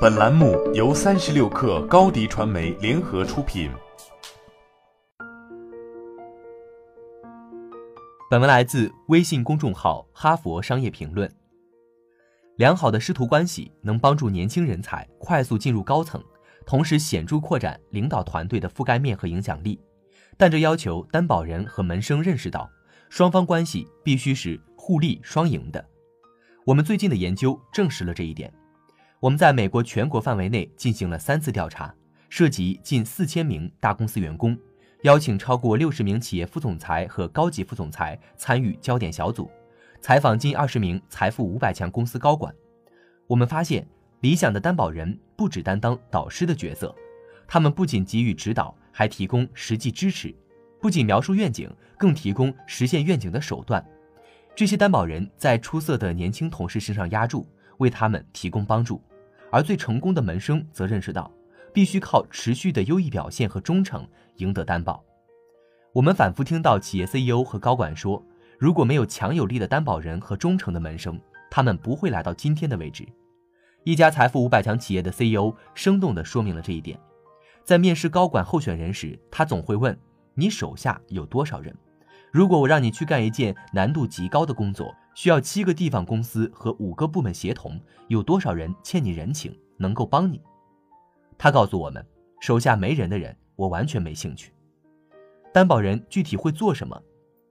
本栏目由三十六氪高低传媒联合出品。本文来自微信公众号《哈佛商业评论》。良好的师徒关系能帮助年轻人才快速进入高层，同时显著扩展领导团队的覆盖面和影响力。但这要求担保人和门生认识到，双方关系必须是互利双赢的。我们最近的研究证实了这一点。我们在美国全国范围内进行了三次调查，涉及近四千名大公司员工，邀请超过六十名企业副总裁和高级副总裁参与焦点小组，采访近二十名财富五百强公司高管。我们发现，理想的担保人不只担当导师的角色，他们不仅给予指导，还提供实际支持；不仅描述愿景，更提供实现愿景的手段。这些担保人在出色的年轻同事身上压住，为他们提供帮助。而最成功的门生则认识到，必须靠持续的优异表现和忠诚赢得担保。我们反复听到企业 CEO 和高管说，如果没有强有力的担保人和忠诚的门生，他们不会来到今天的位置。一家财富五百强企业的 CEO 生动地说明了这一点。在面试高管候选人时，他总会问：“你手下有多少人？如果我让你去干一件难度极高的工作？”需要七个地方公司和五个部门协同，有多少人欠你人情，能够帮你？他告诉我们，手下没人的人，我完全没兴趣。担保人具体会做什么？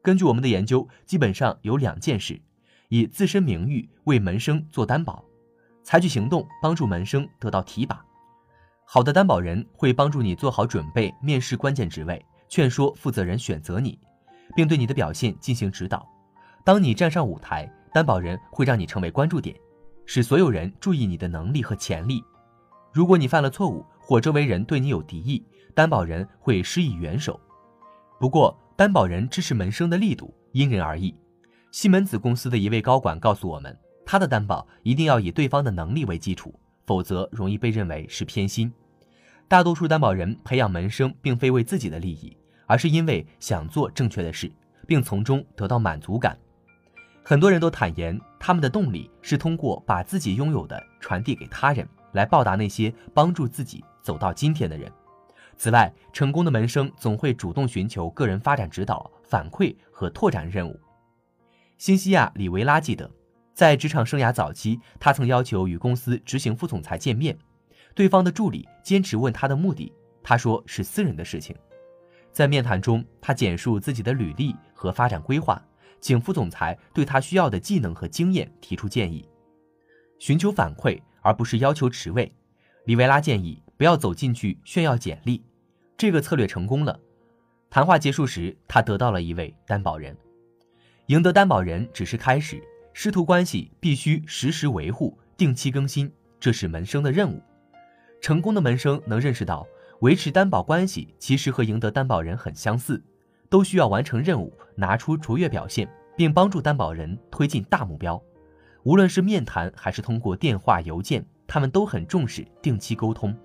根据我们的研究，基本上有两件事：以自身名誉为门生做担保，采取行动帮助门生得到提拔。好的担保人会帮助你做好准备，面试关键职位，劝说负责人选择你，并对你的表现进行指导。当你站上舞台，担保人会让你成为关注点，使所有人注意你的能力和潜力。如果你犯了错误，或周围人对你有敌意，担保人会施以援手。不过，担保人支持门生的力度因人而异。西门子公司的一位高管告诉我们，他的担保一定要以对方的能力为基础，否则容易被认为是偏心。大多数担保人培养门生，并非为自己的利益，而是因为想做正确的事，并从中得到满足感。很多人都坦言，他们的动力是通过把自己拥有的传递给他人，来报答那些帮助自己走到今天的人。此外，成功的门生总会主动寻求个人发展指导、反馈和拓展任务。新西亚里维拉记得，在职场生涯早期，他曾要求与公司执行副总裁见面，对方的助理坚持问他的目的，他说是私人的事情。在面谈中，他简述自己的履历和发展规划。请副总裁对他需要的技能和经验提出建议，寻求反馈而不是要求职位。里维拉建议不要走进去炫耀简历，这个策略成功了。谈话结束时，他得到了一位担保人。赢得担保人只是开始，师徒关系必须实时维护、定期更新，这是门生的任务。成功的门生能认识到，维持担保关系其实和赢得担保人很相似。都需要完成任务，拿出卓越表现，并帮助担保人推进大目标。无论是面谈还是通过电话、邮件，他们都很重视定期沟通。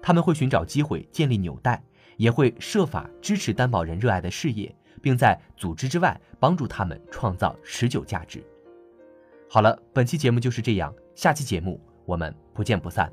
他们会寻找机会建立纽带，也会设法支持担保人热爱的事业，并在组织之外帮助他们创造持久价值。好了，本期节目就是这样，下期节目我们不见不散。